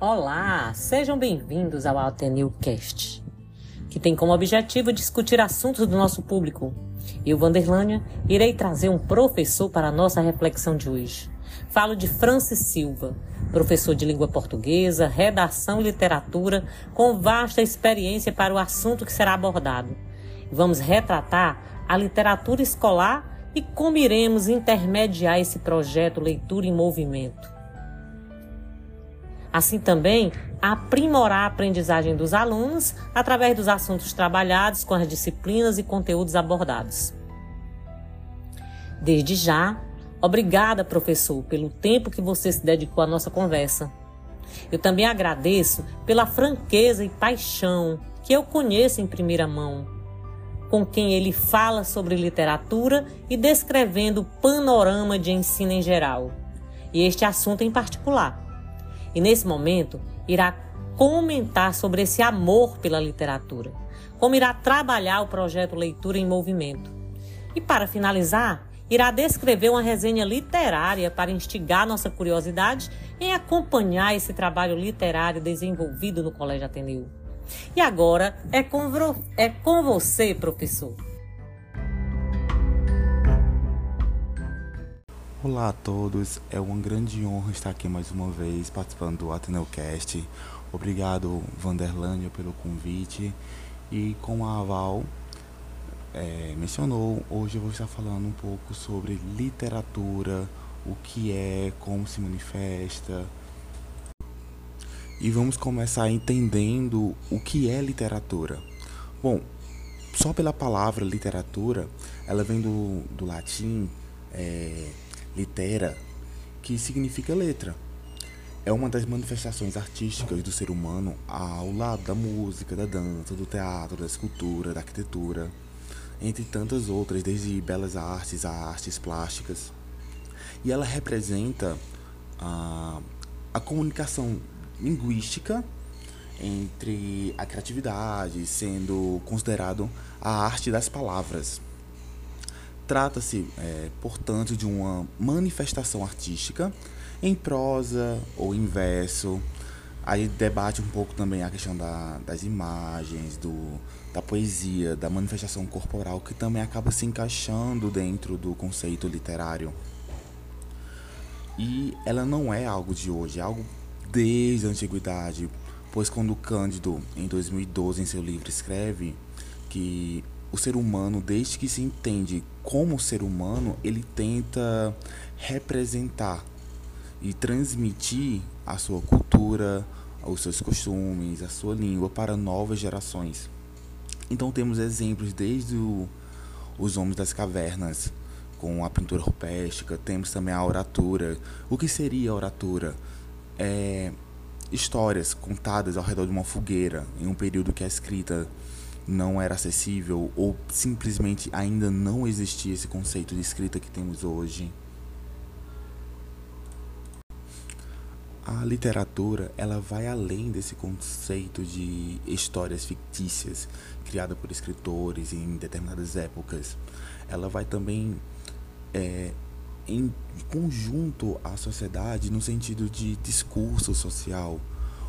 Olá, sejam bem-vindos ao Ateneu Cast, que tem como objetivo discutir assuntos do nosso público. Eu, Vanderlânia, irei trazer um professor para a nossa reflexão de hoje. Falo de Francis Silva, professor de língua portuguesa, redação e literatura, com vasta experiência para o assunto que será abordado. Vamos retratar a literatura escolar e como iremos intermediar esse projeto Leitura em Movimento. Assim também, aprimorar a aprendizagem dos alunos através dos assuntos trabalhados com as disciplinas e conteúdos abordados. Desde já, obrigada, professor, pelo tempo que você se dedicou à nossa conversa. Eu também agradeço pela franqueza e paixão que eu conheço em primeira mão, com quem ele fala sobre literatura e descrevendo o panorama de ensino em geral, e este assunto em particular. E nesse momento irá comentar sobre esse amor pela literatura, como irá trabalhar o projeto Leitura em Movimento. E para finalizar, irá descrever uma resenha literária para instigar nossa curiosidade em acompanhar esse trabalho literário desenvolvido no Colégio Ateneu. E agora é com, é com você, professor. Olá a todos, é uma grande honra estar aqui mais uma vez participando do Ateneocast. Obrigado, Vanderlândia, pelo convite. E como a Val é, mencionou, hoje eu vou estar falando um pouco sobre literatura, o que é, como se manifesta. E vamos começar entendendo o que é literatura. Bom, só pela palavra literatura, ela vem do, do latim. É, litera, que significa letra. É uma das manifestações artísticas do ser humano ao lado da música, da dança, do teatro, da escultura, da arquitetura, entre tantas outras, desde belas artes a artes plásticas. E ela representa a, a comunicação linguística entre a criatividade, sendo considerado a arte das palavras. Trata-se, é, portanto, de uma manifestação artística em prosa ou em verso. Aí debate um pouco também a questão da, das imagens, do, da poesia, da manifestação corporal, que também acaba se encaixando dentro do conceito literário. E ela não é algo de hoje, é algo desde a antiguidade, pois quando Cândido, em 2012, em seu livro, escreve que o ser humano, desde que se entende como ser humano, ele tenta representar e transmitir a sua cultura, os seus costumes, a sua língua para novas gerações. Então temos exemplos desde o, os homens das cavernas, com a pintura rupestre, temos também a oratura. O que seria a oratura? É histórias contadas ao redor de uma fogueira, em um período que a escrita não era acessível ou simplesmente ainda não existia esse conceito de escrita que temos hoje. A literatura, ela vai além desse conceito de histórias fictícias criada por escritores em determinadas épocas. Ela vai também é, em conjunto à sociedade no sentido de discurso social.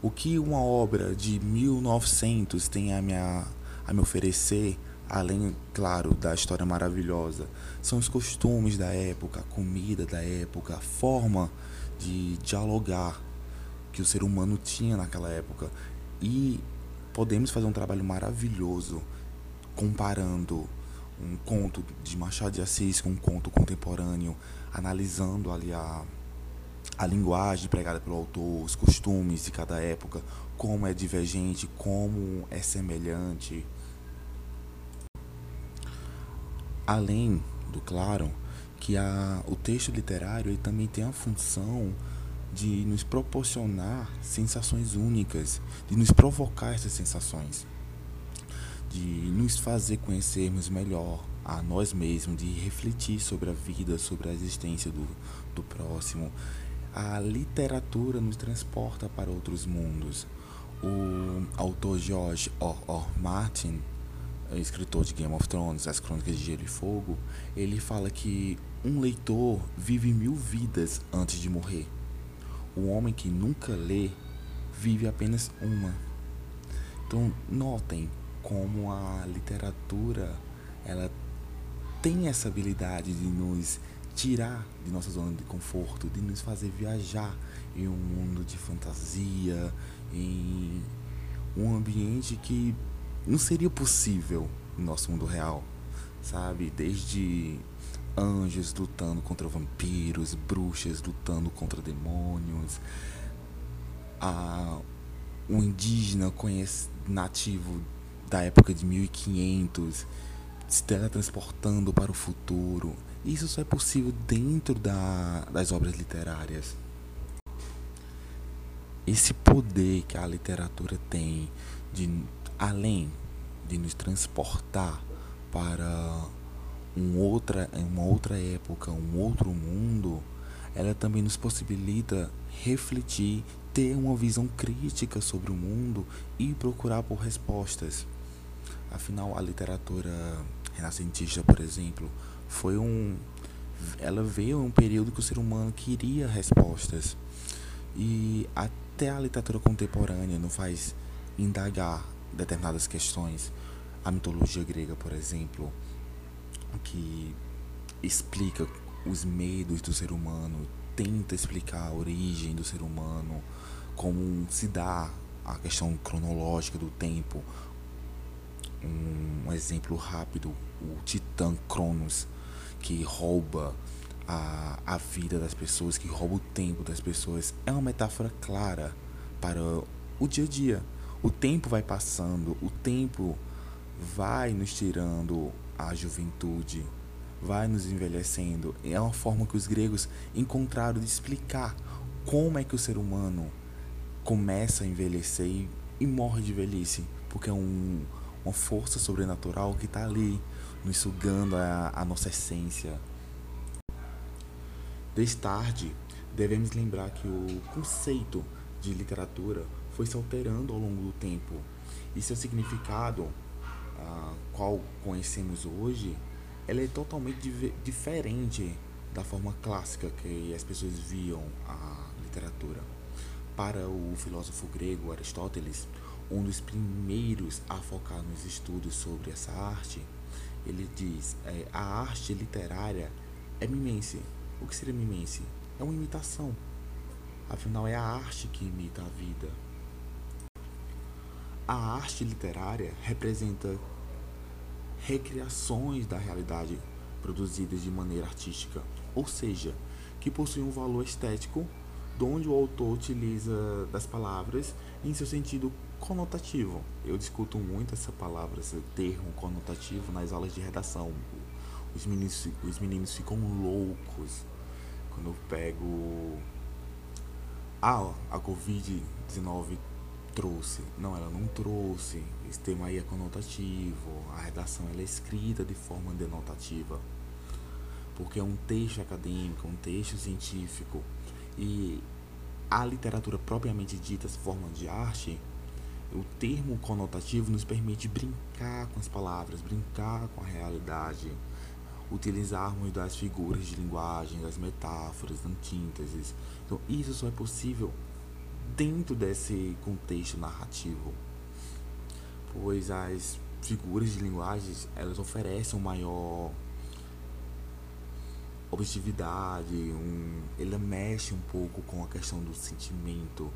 O que uma obra de 1900 tem a minha me oferecer, além, claro, da história maravilhosa, são os costumes da época, a comida da época, a forma de dialogar que o ser humano tinha naquela época. E podemos fazer um trabalho maravilhoso comparando um conto de Machado de Assis com um conto contemporâneo, analisando ali a, a linguagem pregada pelo autor, os costumes de cada época, como é divergente, como é semelhante. Além do claro que a, o texto literário ele também tem a função de nos proporcionar sensações únicas, de nos provocar essas sensações, de nos fazer conhecermos melhor a nós mesmos, de refletir sobre a vida, sobre a existência do, do próximo. A literatura nos transporta para outros mundos. O autor George R. R. Martin escritor de Game of Thrones, As Crônicas de Gelo e Fogo, ele fala que um leitor vive mil vidas antes de morrer. O homem que nunca lê vive apenas uma. Então, notem como a literatura ela tem essa habilidade de nos tirar de nossa zona de conforto, de nos fazer viajar em um mundo de fantasia, em um ambiente que não seria possível no nosso mundo real, sabe? Desde anjos lutando contra vampiros, bruxas lutando contra demônios, a um indígena nativo da época de 1500 se teletransportando para o futuro. Isso só é possível dentro da, das obras literárias. Esse poder que a literatura tem de além de nos transportar para um outra, uma outra época, um outro mundo, ela também nos possibilita refletir, ter uma visão crítica sobre o mundo e procurar por respostas. Afinal, a literatura renascentista, por exemplo, foi um ela veio em um período que o ser humano queria respostas. E até a literatura contemporânea não faz indagar determinadas questões. A mitologia grega, por exemplo, que explica os medos do ser humano, tenta explicar a origem do ser humano, como se dá a questão cronológica do tempo. Um, exemplo rápido, o Titã Cronos, que rouba a, a vida das pessoas, que rouba o tempo das pessoas, é uma metáfora clara para o dia a dia. O tempo vai passando, o tempo vai nos tirando a juventude, vai nos envelhecendo. É uma forma que os gregos encontraram de explicar como é que o ser humano começa a envelhecer e, e morre de velhice, porque é um, uma força sobrenatural que está ali nos sugando a, a nossa essência. Desde tarde, devemos lembrar que o conceito de literatura foi se alterando ao longo do tempo e seu significado a qual conhecemos hoje, ela é totalmente diferente da forma clássica que as pessoas viam a literatura. Para o filósofo grego Aristóteles, um dos primeiros a focar nos estudos sobre essa arte, ele diz: é, a arte literária é mimense. O que seria mimense? É uma imitação. Afinal, é a arte que imita a vida. A arte literária representa recriações da realidade produzidas de maneira artística, ou seja, que possuem um valor estético, onde o autor utiliza das palavras em seu sentido conotativo. Eu discuto muito essa palavra, esse termo conotativo nas aulas de redação. Os meninos, os meninos ficam loucos quando eu pego. Ah, a Covid-19 trouxe. Não, ela não trouxe. Esse tema aí é conotativo. A redação ela é escrita de forma denotativa. Porque é um texto acadêmico, um texto científico. E a literatura propriamente dita, forma de arte, o termo conotativo nos permite brincar com as palavras, brincar com a realidade, utilizarmos das figuras de linguagem, das metáforas, antínteses. Então, isso só é possível dentro desse contexto narrativo, pois as figuras de linguagens elas oferecem um maior objetividade, um, ele mexe um pouco com a questão do sentimento,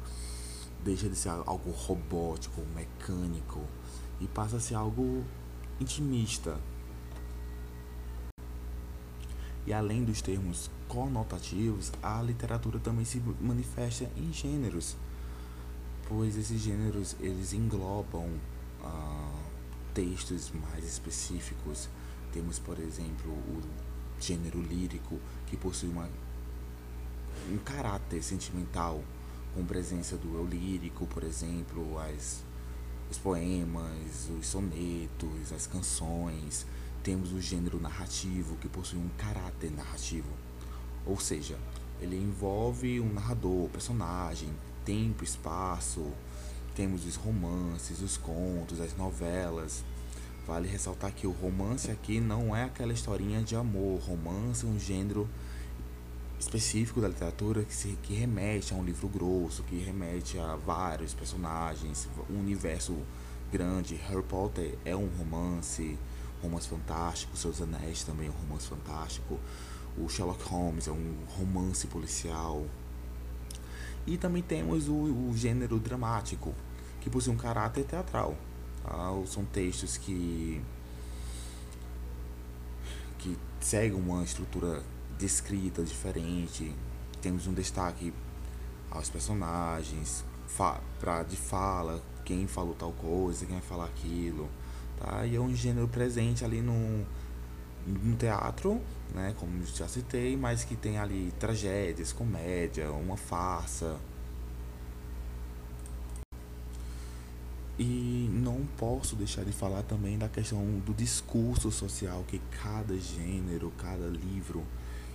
deixa de ser algo robótico, mecânico e passa a ser algo intimista. E além dos termos conotativos, a literatura também se manifesta em gêneros, pois esses gêneros eles englobam ah, textos mais específicos. Temos, por exemplo, o gênero lírico, que possui uma, um caráter sentimental, com presença do eu lírico, por exemplo, as, os poemas, os sonetos, as canções. Temos o gênero narrativo, que possui um caráter narrativo, ou seja, ele envolve um narrador, personagem, tempo, espaço. Temos os romances, os contos, as novelas, Vale ressaltar que o romance aqui não é aquela historinha de amor. Romance é um gênero específico da literatura que, se, que remete a um livro grosso, que remete a vários personagens, um universo grande. Harry Potter é um romance, romance fantástico, Seus Anéis também é um romance fantástico. O Sherlock Holmes é um romance policial. E também temos o, o gênero dramático, que possui um caráter teatral. Tá? São textos que que seguem uma estrutura descrita diferente. Temos um destaque aos personagens, pra, de fala, quem falou tal coisa, quem vai falar aquilo. Tá? E é um gênero presente ali no, no teatro, né, como já citei, mas que tem ali tragédias, comédia, uma farsa. E não posso deixar de falar também da questão do discurso social que cada gênero, cada livro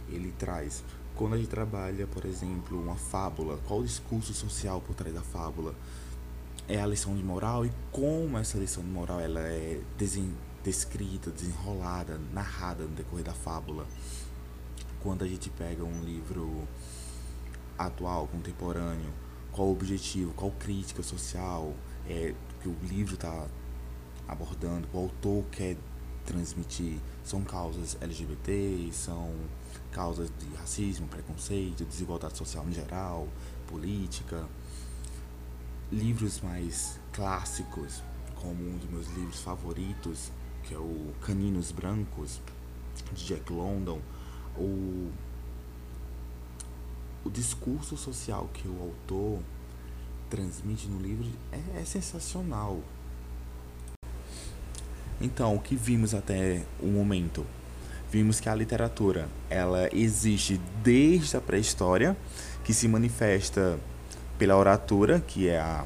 ele traz. Quando a gente trabalha, por exemplo, uma fábula, qual o discurso social por trás da fábula? É a lição de moral e como essa lição de moral ela é descrita, desenrolada, narrada no decorrer da fábula. Quando a gente pega um livro atual, contemporâneo, qual o objetivo, qual crítica social é, que o livro está abordando, o autor quer transmitir. São causas LGBT, são causas de racismo, preconceito, desigualdade social em geral, política. Livros mais clássicos, como um dos meus livros favoritos, que é o Caninos Brancos, de Jack London, o, o discurso social que o autor transmite no livro é, é sensacional. Então, o que vimos até o momento? Vimos que a literatura, ela existe desde a pré-história, que se manifesta pela oratura, que é a,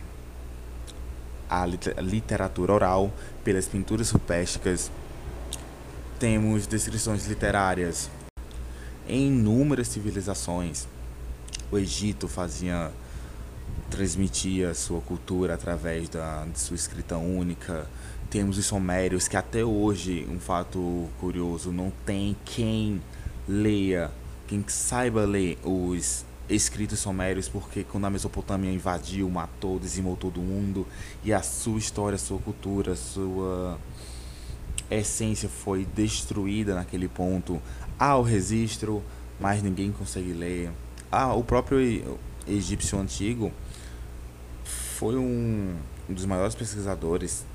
a literatura oral, pelas pinturas rupestres. Temos descrições literárias em inúmeras civilizações. O Egito fazia transmitia sua cultura através da, de sua escrita única. Temos os somérios, que até hoje, um fato curioso, não tem quem leia, quem saiba ler os escritos somérios, porque quando a Mesopotâmia invadiu, matou, dizimou todo mundo, e a sua história, sua cultura, sua essência foi destruída naquele ponto. Há o registro, mas ninguém consegue ler. Ah, o próprio egípcio antigo foi um, um dos maiores pesquisadores,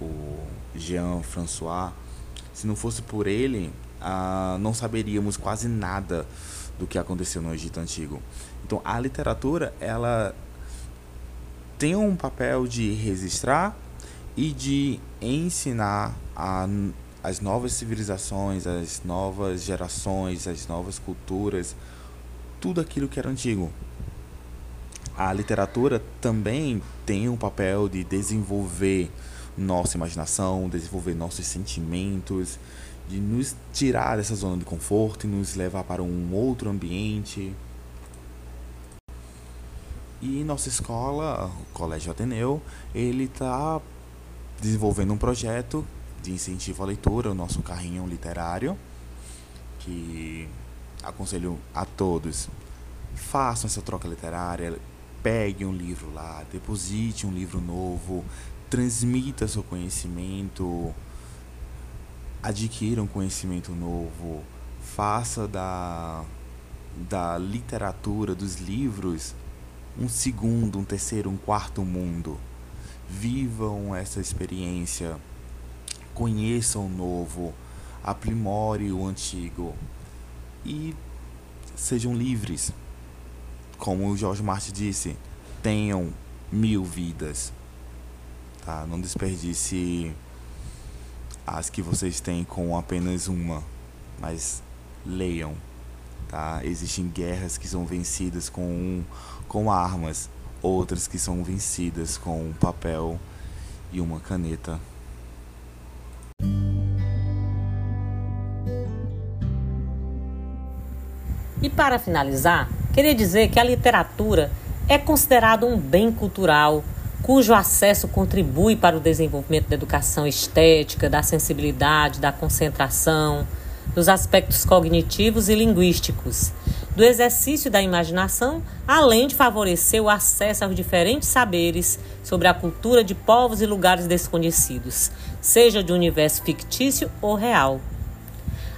o Jean François. Se não fosse por ele, ah, não saberíamos quase nada do que aconteceu no Egito Antigo. Então, a literatura, ela tem um papel de registrar e de ensinar a, as novas civilizações, as novas gerações, as novas culturas, tudo aquilo que era antigo a literatura também tem um papel de desenvolver nossa imaginação, desenvolver nossos sentimentos, de nos tirar dessa zona de conforto e nos levar para um outro ambiente. E nossa escola, o Colégio Ateneu, ele está desenvolvendo um projeto de incentivo à leitura, o nosso carrinho literário, que aconselho a todos façam essa troca literária, pegue um livro lá, deposite um livro novo, transmita seu conhecimento, adquira um conhecimento novo, faça da, da literatura, dos livros, um segundo, um terceiro, um quarto mundo. Vivam essa experiência, conheçam o novo, aprimore o antigo e sejam livres como o Jorge Martin disse, tenham mil vidas. Tá? Não desperdice as que vocês têm com apenas uma, mas leiam. Tá? Existem guerras que são vencidas com, com armas, outras que são vencidas com papel e uma caneta. E para finalizar, queria dizer que a literatura é considerada um bem cultural cujo acesso contribui para o desenvolvimento da educação estética, da sensibilidade, da concentração, dos aspectos cognitivos e linguísticos. do exercício da imaginação, além de favorecer o acesso aos diferentes saberes sobre a cultura de povos e lugares desconhecidos, seja de universo fictício ou real.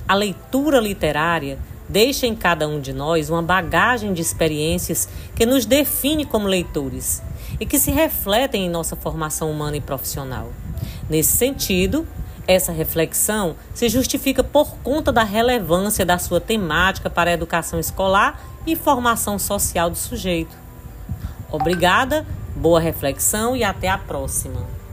A leitura literária deixa em cada um de nós uma bagagem de experiências que nos define como leitores e que se refletem em nossa formação humana e profissional. Nesse sentido, essa reflexão se justifica por conta da relevância da sua temática para a educação escolar e formação social do sujeito. Obrigada, boa reflexão e até a próxima.